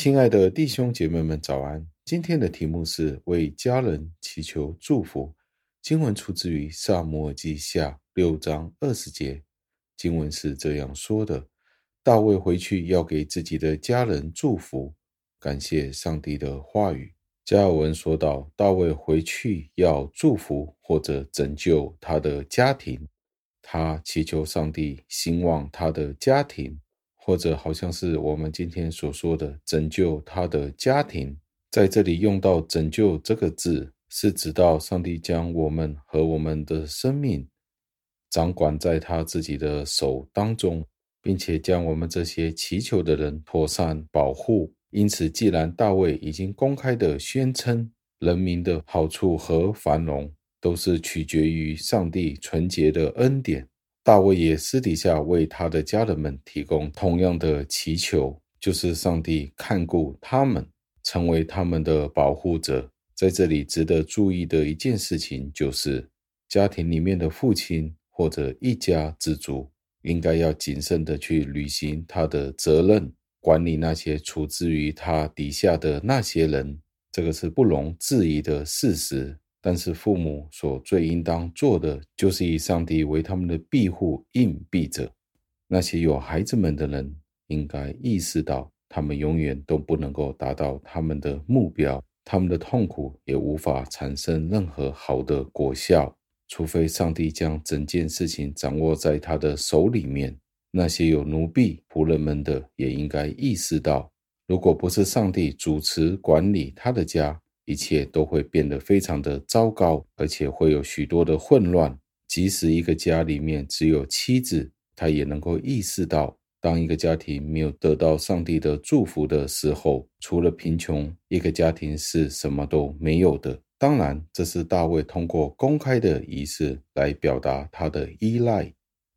亲爱的弟兄姐妹们，早安！今天的题目是为家人祈求祝福。经文出自于撒母耳记下六章二十节，经文是这样说的：大卫回去要给自己的家人祝福，感谢上帝的话语。加尔文说道：大卫回去要祝福或者拯救他的家庭，他祈求上帝兴旺他的家庭。或者好像是我们今天所说的拯救他的家庭，在这里用到“拯救”这个字，是指到上帝将我们和我们的生命掌管在他自己的手当中，并且将我们这些祈求的人妥善保护。因此，既然大卫已经公开的宣称，人民的好处和繁荣都是取决于上帝纯洁的恩典。大卫也私底下为他的家人们提供同样的祈求，就是上帝看顾他们，成为他们的保护者。在这里值得注意的一件事情，就是家庭里面的父亲或者一家之主，应该要谨慎的去履行他的责任，管理那些处置于他底下的那些人，这个是不容置疑的事实。但是父母所最应当做的，就是以上帝为他们的庇护荫庇者。那些有孩子们的人，应该意识到，他们永远都不能够达到他们的目标，他们的痛苦也无法产生任何好的果效，除非上帝将整件事情掌握在他的手里面。那些有奴婢仆人们的，也应该意识到，如果不是上帝主持管理他的家，一切都会变得非常的糟糕，而且会有许多的混乱。即使一个家里面只有妻子，他也能够意识到，当一个家庭没有得到上帝的祝福的时候，除了贫穷，一个家庭是什么都没有的。当然，这是大卫通过公开的仪式来表达他的依赖。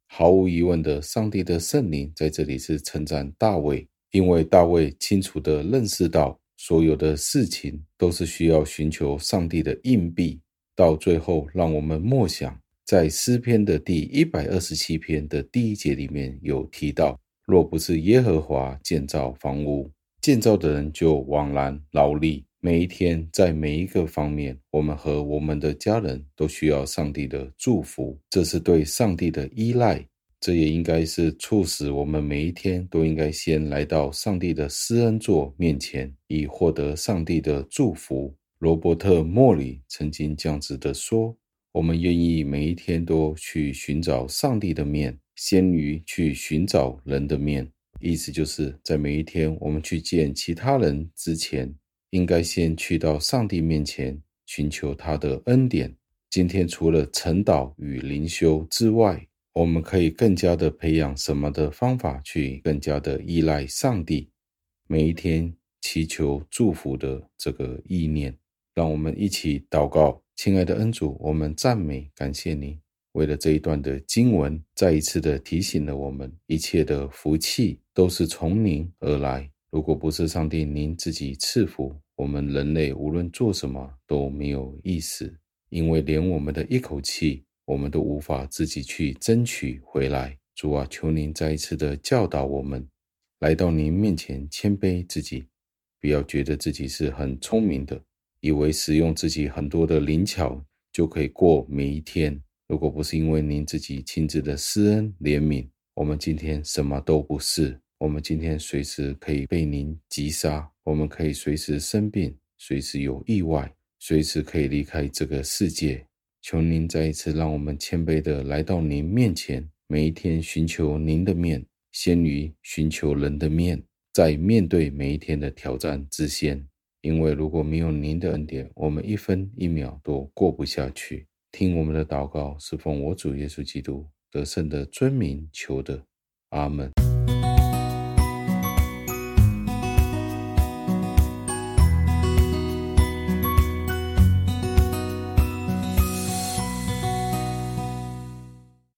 毫无疑问的，上帝的圣灵在这里是称赞大卫，因为大卫清楚地认识到。所有的事情都是需要寻求上帝的硬币。到最后，让我们默想，在诗篇的第一百二十七篇的第一节里面有提到：若不是耶和华建造房屋，建造的人就枉然劳力。每一天，在每一个方面，我们和我们的家人都需要上帝的祝福，这是对上帝的依赖。这也应该是促使我们每一天都应该先来到上帝的施恩座面前，以获得上帝的祝福。罗伯特·莫里曾经这样子的说：“我们愿意每一天都去寻找上帝的面，先于去寻找人的面。”意思就是在每一天我们去见其他人之前，应该先去到上帝面前寻求他的恩典。今天除了晨祷与灵修之外，我们可以更加的培养什么的方法去更加的依赖上帝，每一天祈求祝福的这个意念，让我们一起祷告。亲爱的恩主，我们赞美感谢你，为了这一段的经文，再一次的提醒了我们，一切的福气都是从您而来。如果不是上帝您自己赐福，我们人类无论做什么都没有意思，因为连我们的一口气。我们都无法自己去争取回来。主啊，求您再一次的教导我们，来到您面前谦卑自己，不要觉得自己是很聪明的，以为使用自己很多的灵巧就可以过每一天。如果不是因为您自己亲自的施恩怜悯，我们今天什么都不是。我们今天随时可以被您击杀，我们可以随时生病，随时有意外，随时可以离开这个世界。求您再一次让我们谦卑的来到您面前，每一天寻求您的面，先于寻求人的面，在面对每一天的挑战之先。因为如果没有您的恩典，我们一分一秒都过不下去。听我们的祷告，是奉我主耶稣基督得胜的尊名求的，阿门。